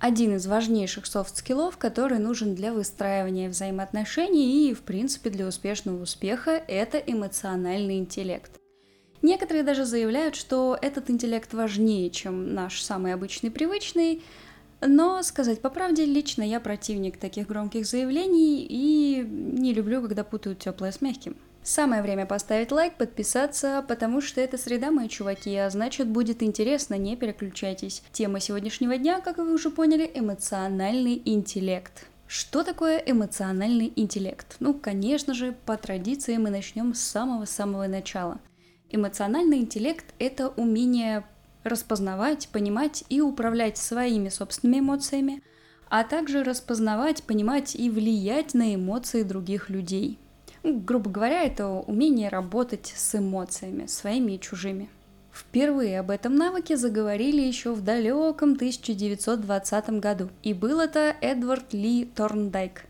один из важнейших soft skill ов, который нужен для выстраивания взаимоотношений и, в принципе, для успешного успеха, это эмоциональный интеллект. Некоторые даже заявляют, что этот интеллект важнее, чем наш самый обычный привычный, но, сказать по правде, лично я противник таких громких заявлений и не люблю, когда путают теплое с мягким. Самое время поставить лайк, подписаться, потому что это среда, мои чуваки, а значит будет интересно, не переключайтесь. Тема сегодняшнего дня, как вы уже поняли, эмоциональный интеллект. Что такое эмоциональный интеллект? Ну, конечно же, по традиции мы начнем с самого-самого начала. Эмоциональный интеллект – это умение распознавать, понимать и управлять своими собственными эмоциями, а также распознавать, понимать и влиять на эмоции других людей – грубо говоря, это умение работать с эмоциями, своими и чужими. Впервые об этом навыке заговорили еще в далеком 1920 году, и был это Эдвард Ли Торндайк.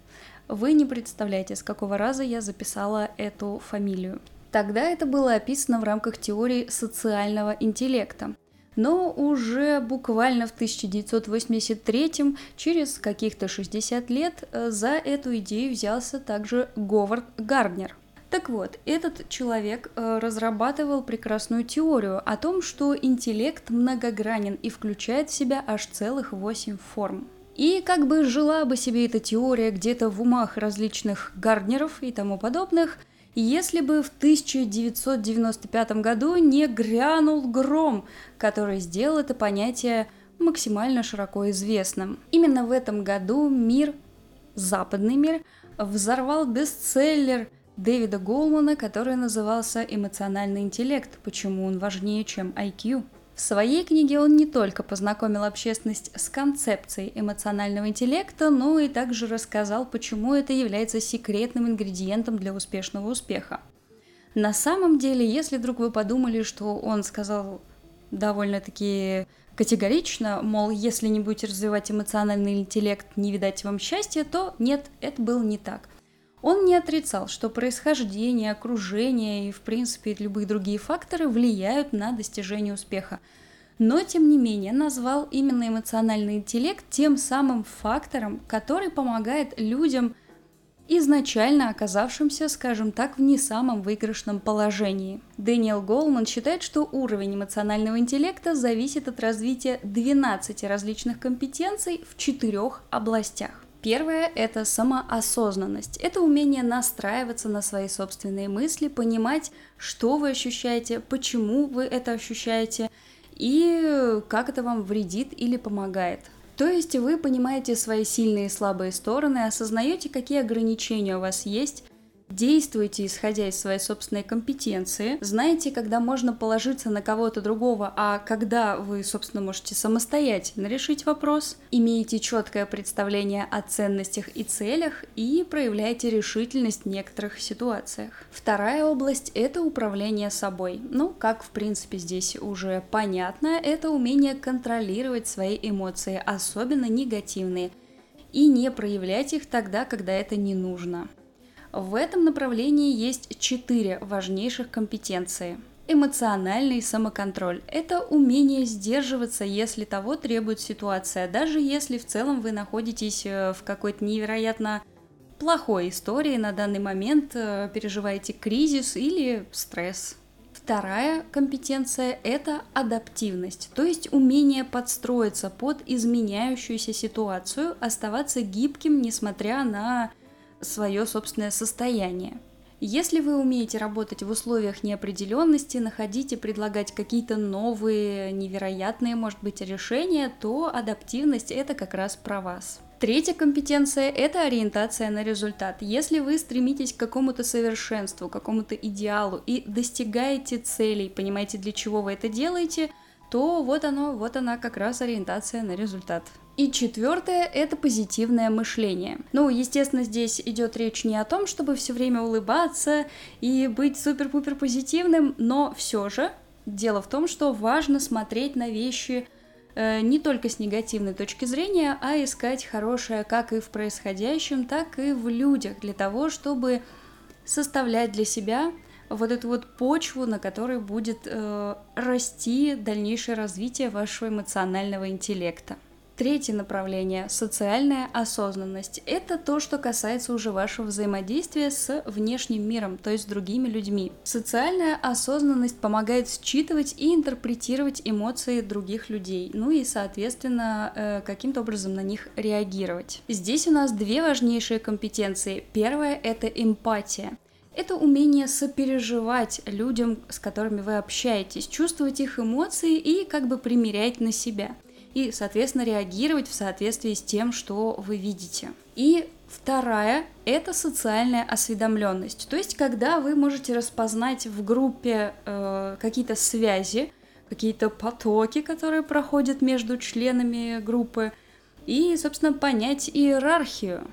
Вы не представляете, с какого раза я записала эту фамилию. Тогда это было описано в рамках теории социального интеллекта но уже буквально в 1983 через каких-то 60 лет, э, за эту идею взялся также Говард Гарднер. Так вот, этот человек э, разрабатывал прекрасную теорию о том, что интеллект многогранен и включает в себя аж целых 8 форм. И как бы жила бы себе эта теория где-то в умах различных Гарднеров и тому подобных – если бы в 1995 году не грянул гром, который сделал это понятие максимально широко известным. Именно в этом году мир, западный мир, взорвал бестселлер Дэвида Голмана, который назывался «Эмоциональный интеллект. Почему он важнее, чем IQ?». В своей книге он не только познакомил общественность с концепцией эмоционального интеллекта, но и также рассказал, почему это является секретным ингредиентом для успешного успеха. На самом деле, если вдруг вы подумали, что он сказал довольно-таки категорично, мол, если не будете развивать эмоциональный интеллект, не видать вам счастья, то нет, это было не так – он не отрицал, что происхождение, окружение и, в принципе, любые другие факторы влияют на достижение успеха. Но, тем не менее, назвал именно эмоциональный интеллект тем самым фактором, который помогает людям, изначально оказавшимся, скажем так, в не самом выигрышном положении. Дэниел Голман считает, что уровень эмоционального интеллекта зависит от развития 12 различных компетенций в четырех областях. Первое – это самоосознанность. Это умение настраиваться на свои собственные мысли, понимать, что вы ощущаете, почему вы это ощущаете и как это вам вредит или помогает. То есть вы понимаете свои сильные и слабые стороны, осознаете, какие ограничения у вас есть, Действуйте, исходя из своей собственной компетенции. Знаете, когда можно положиться на кого-то другого, а когда вы, собственно, можете самостоятельно решить вопрос. Имеете четкое представление о ценностях и целях и проявляете решительность в некоторых ситуациях. Вторая область – это управление собой. Ну, как, в принципе, здесь уже понятно, это умение контролировать свои эмоции, особенно негативные, и не проявлять их тогда, когда это не нужно. В этом направлении есть четыре важнейших компетенции. Эмоциональный самоконтроль – это умение сдерживаться, если того требует ситуация, даже если в целом вы находитесь э, в какой-то невероятно плохой истории на данный момент, э, переживаете кризис или стресс. Вторая компетенция – это адаптивность, то есть умение подстроиться под изменяющуюся ситуацию, оставаться гибким, несмотря на свое собственное состояние. Если вы умеете работать в условиях неопределенности, находить и предлагать какие-то новые, невероятные, может быть, решения, то адаптивность это как раз про вас. Третья компетенция – это ориентация на результат. Если вы стремитесь к какому-то совершенству, к какому-то идеалу и достигаете целей, понимаете, для чего вы это делаете, то вот оно, вот она как раз ориентация на результат. И четвертое – это позитивное мышление. Ну, естественно, здесь идет речь не о том, чтобы все время улыбаться и быть супер-пупер позитивным, но все же дело в том, что важно смотреть на вещи э, не только с негативной точки зрения, а искать хорошее как и в происходящем, так и в людях для того, чтобы составлять для себя вот эту вот почву, на которой будет э, расти дальнейшее развитие вашего эмоционального интеллекта. Третье направление – социальная осознанность. Это то, что касается уже вашего взаимодействия с внешним миром, то есть с другими людьми. Социальная осознанность помогает считывать и интерпретировать эмоции других людей, ну и, соответственно, э, каким-то образом на них реагировать. Здесь у нас две важнейшие компетенции. Первая – это эмпатия. Это умение сопереживать людям, с которыми вы общаетесь, чувствовать их эмоции и как бы примерять на себя – и, соответственно, реагировать в соответствии с тем, что вы видите. И Вторая – это социальная осведомленность, то есть когда вы можете распознать в группе э, какие-то связи, какие-то потоки, которые проходят между членами группы, и, собственно, понять иерархию.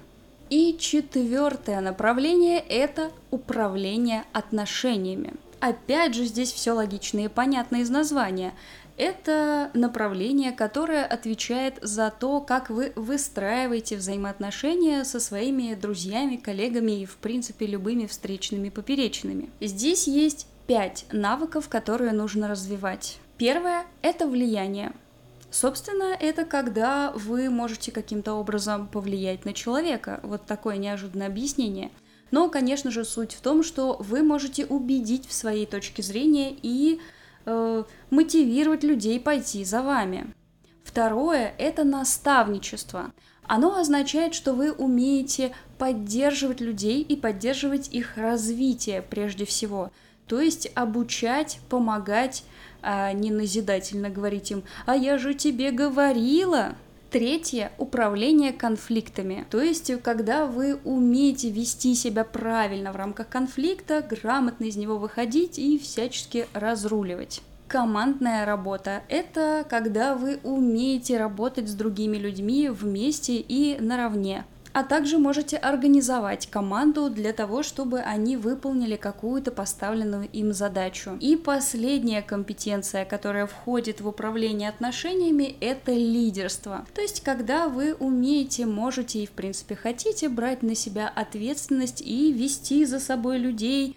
И четвертое направление – это управление отношениями. Опять же, здесь все логично и понятно из названия. Это направление, которое отвечает за то, как вы выстраиваете взаимоотношения со своими друзьями, коллегами и, в принципе, любыми встречными поперечными. Здесь есть пять навыков, которые нужно развивать. Первое – это влияние. Собственно, это когда вы можете каким-то образом повлиять на человека. Вот такое неожиданное объяснение. Но, конечно же, суть в том, что вы можете убедить в своей точке зрения и э, мотивировать людей пойти за вами. Второе – это наставничество. Оно означает, что вы умеете поддерживать людей и поддерживать их развитие прежде всего. То есть обучать, помогать, а не назидательно говорить им «а я же тебе говорила», Третье – управление конфликтами. То есть, когда вы умеете вести себя правильно в рамках конфликта, грамотно из него выходить и всячески разруливать. Командная работа – это когда вы умеете работать с другими людьми вместе и наравне а также можете организовать команду для того, чтобы они выполнили какую-то поставленную им задачу. И последняя компетенция, которая входит в управление отношениями, это лидерство. То есть, когда вы умеете, можете и в принципе хотите брать на себя ответственность и вести за собой людей,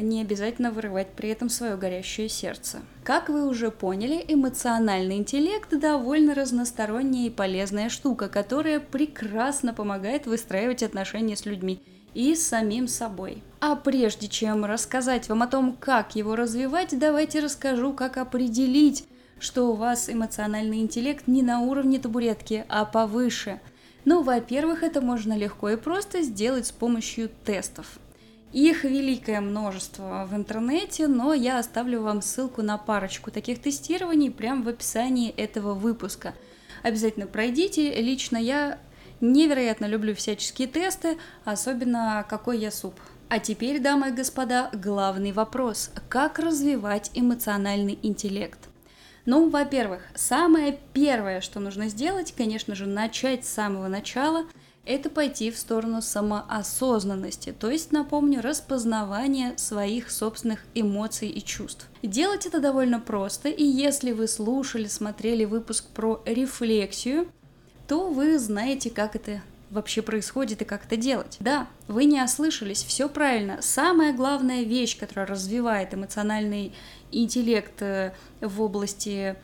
не обязательно вырывать при этом свое горящее сердце. Как вы уже поняли, эмоциональный интеллект довольно разносторонняя и полезная штука, которая прекрасно помогает выстраивать отношения с людьми и с самим собой. А прежде чем рассказать вам о том, как его развивать, давайте расскажу, как определить, что у вас эмоциональный интеллект не на уровне табуретки, а повыше. Ну, во-первых, это можно легко и просто сделать с помощью тестов. Их великое множество в интернете, но я оставлю вам ссылку на парочку таких тестирований прямо в описании этого выпуска. Обязательно пройдите. Лично я невероятно люблю всяческие тесты, особенно какой я суп. А теперь, дамы и господа, главный вопрос. Как развивать эмоциональный интеллект? Ну, во-первых, самое первое, что нужно сделать, конечно же, начать с самого начала – это пойти в сторону самоосознанности, то есть, напомню, распознавания своих собственных эмоций и чувств. Делать это довольно просто, и если вы слушали, смотрели выпуск про рефлексию, то вы знаете, как это вообще происходит и как это делать. Да, вы не ослышались, все правильно. Самая главная вещь, которая развивает эмоциональный интеллект э, в области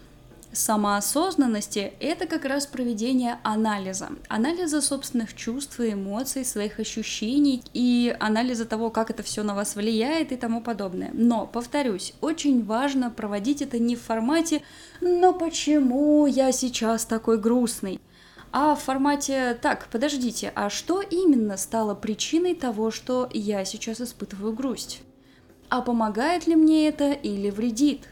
самоосознанности – это как раз проведение анализа. Анализа собственных чувств и эмоций, своих ощущений и анализа того, как это все на вас влияет и тому подобное. Но, повторюсь, очень важно проводить это не в формате «но почему я сейчас такой грустный?», а в формате «так, подождите, а что именно стало причиной того, что я сейчас испытываю грусть?» А помогает ли мне это или вредит?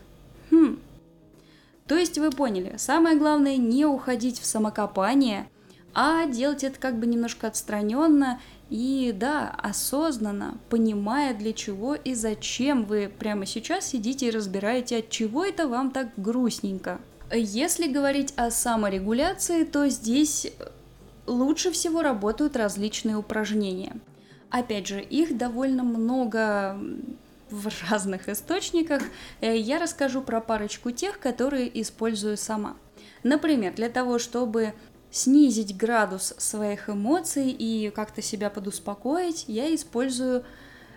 То есть вы поняли, самое главное не уходить в самокопание, а делать это как бы немножко отстраненно и, да, осознанно, понимая для чего и зачем вы прямо сейчас сидите и разбираете, от чего это вам так грустненько. Если говорить о саморегуляции, то здесь лучше всего работают различные упражнения. Опять же, их довольно много в разных источниках, э, я расскажу про парочку тех, которые использую сама. Например, для того, чтобы снизить градус своих эмоций и как-то себя подуспокоить, я использую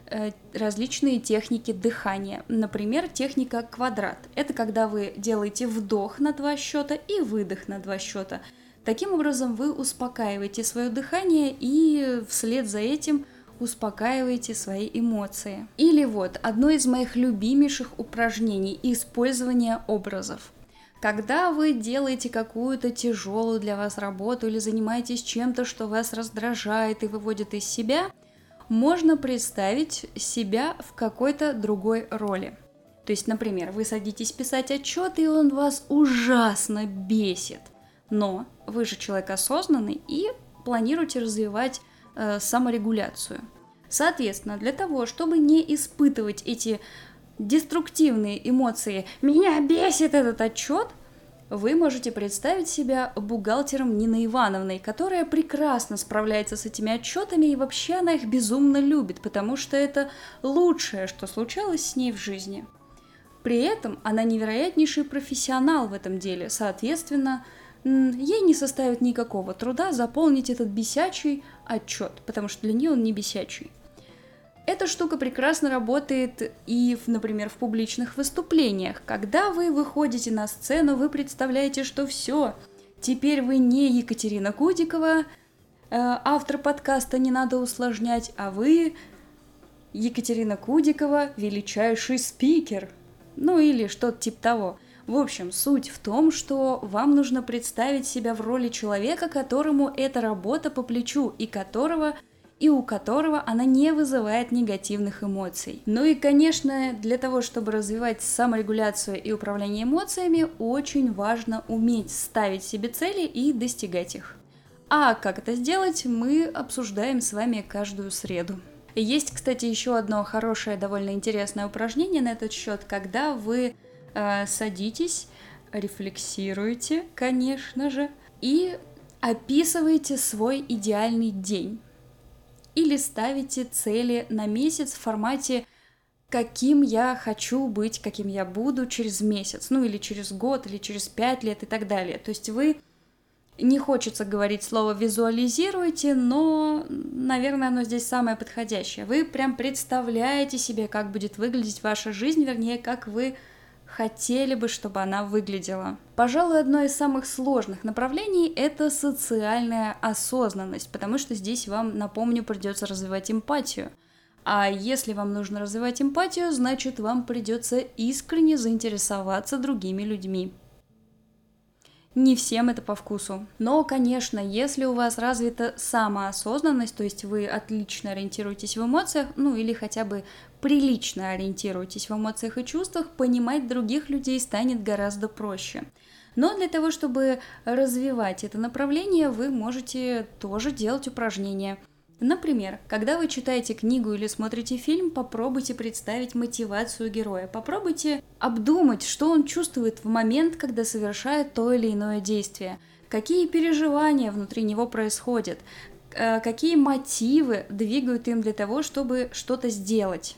э, различные техники дыхания. Например, техника квадрат. Это когда вы делаете вдох на два счета и выдох на два счета. Таким образом, вы успокаиваете свое дыхание и вслед за этим успокаиваете свои эмоции. Или вот одно из моих любимейших упражнений – использование образов. Когда вы делаете какую-то тяжелую для вас работу или занимаетесь чем-то, что вас раздражает и выводит из себя, можно представить себя в какой-то другой роли. То есть, например, вы садитесь писать отчет, и он вас ужасно бесит. Но вы же человек осознанный и планируете развивать э, саморегуляцию. Соответственно, для того, чтобы не испытывать эти деструктивные эмоции «меня бесит этот отчет», вы можете представить себя бухгалтером Нины Ивановной, которая прекрасно справляется с этими отчетами и вообще она их безумно любит, потому что это лучшее, что случалось с ней в жизни. При этом она невероятнейший профессионал в этом деле, соответственно, ей не составит никакого труда заполнить этот бесячий отчет, потому что для нее он не бесячий. Эта штука прекрасно работает и, например, в публичных выступлениях. Когда вы выходите на сцену, вы представляете, что все, теперь вы не Екатерина Кудикова, э, автор подкаста «Не надо усложнять», а вы Екатерина Кудикова, величайший спикер. Ну или что-то типа того. В общем, суть в том, что вам нужно представить себя в роли человека, которому эта работа по плечу и которого и у которого она не вызывает негативных эмоций. Ну и, конечно, для того, чтобы развивать саморегуляцию и управление эмоциями, очень важно уметь ставить себе цели и достигать их. А как это сделать, мы обсуждаем с вами каждую среду. Есть, кстати, еще одно хорошее, довольно интересное упражнение на этот счет, когда вы садитесь, рефлексируете, конечно же, и описываете свой идеальный день или ставите цели на месяц в формате каким я хочу быть, каким я буду через месяц, ну или через год, или через пять лет и так далее. То есть вы не хочется говорить слово визуализируйте, но, наверное, оно здесь самое подходящее. Вы прям представляете себе, как будет выглядеть ваша жизнь, вернее, как вы хотели бы, чтобы она выглядела. Пожалуй, одно из самых сложных направлений – это социальная осознанность, потому что здесь вам, напомню, придется развивать эмпатию. А если вам нужно развивать эмпатию, значит вам придется искренне заинтересоваться другими людьми. Не всем это по вкусу. Но, конечно, если у вас развита самоосознанность, то есть вы отлично ориентируетесь в эмоциях, ну или хотя бы прилично ориентируетесь в эмоциях и чувствах, понимать других людей станет гораздо проще. Но для того, чтобы развивать это направление, вы можете тоже делать упражнения – Например, когда вы читаете книгу или смотрите фильм, попробуйте представить мотивацию героя. Попробуйте обдумать, что он чувствует в момент, когда совершает то или иное действие. Какие переживания внутри него происходят. Э, какие мотивы двигают им для того, чтобы что-то сделать.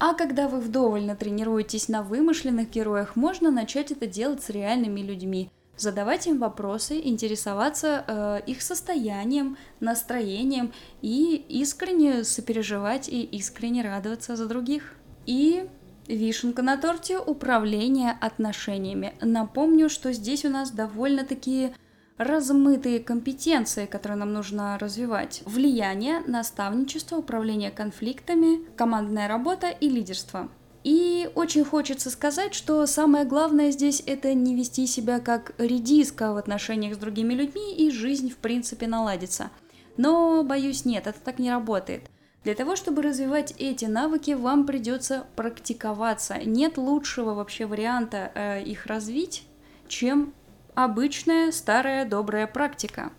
А когда вы вдоволь натренируетесь на вымышленных героях, можно начать это делать с реальными людьми – задавать им вопросы, интересоваться э, их состоянием, настроением и искренне сопереживать и искренне радоваться за других. И вишенка на торте – управление отношениями. Напомню, что здесь у нас довольно-таки размытые компетенции, которые нам нужно развивать. Влияние, наставничество, управление конфликтами, командная работа и лидерство – и очень хочется сказать, что самое главное здесь это не вести себя как редиска в отношениях с другими людьми, и жизнь в принципе наладится. Но, боюсь, нет, это так не работает. Для того, чтобы развивать эти навыки, вам придется практиковаться. Нет лучшего вообще варианта э, их развить, чем обычная старая добрая практика.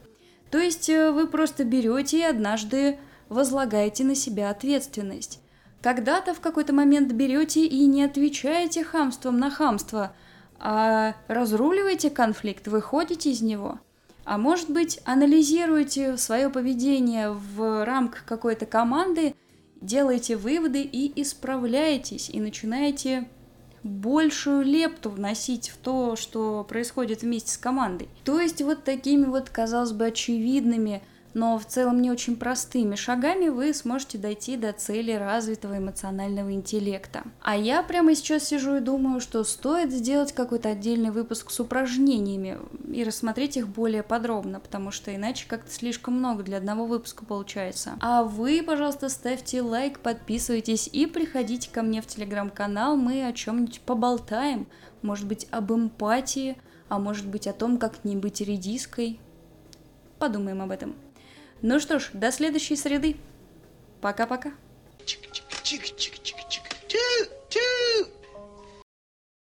То есть э, вы просто берете и однажды возлагаете на себя ответственность. Когда-то в какой-то момент берете и не отвечаете хамством на хамство, а разруливаете конфликт, выходите из него. А может быть, анализируете свое поведение в рамках какой-то команды, делаете выводы и исправляетесь, и начинаете большую лепту вносить в то, что происходит вместе с командой. То есть вот такими вот, казалось бы, очевидными но в целом не очень простыми шагами вы сможете дойти до цели развитого эмоционального интеллекта. А я прямо сейчас сижу и думаю, что стоит сделать какой-то отдельный выпуск с упражнениями и рассмотреть их более подробно, потому что иначе как-то слишком много для одного выпуска получается. А вы, пожалуйста, ставьте лайк, подписывайтесь и приходите ко мне в телеграм-канал, мы о чем-нибудь поболтаем, может быть, об эмпатии, а может быть о том, как не быть редиской. Подумаем об этом. Ну что ж, до следующей среды. Пока-пока. Чик-чик-чик-чик-чик-чик.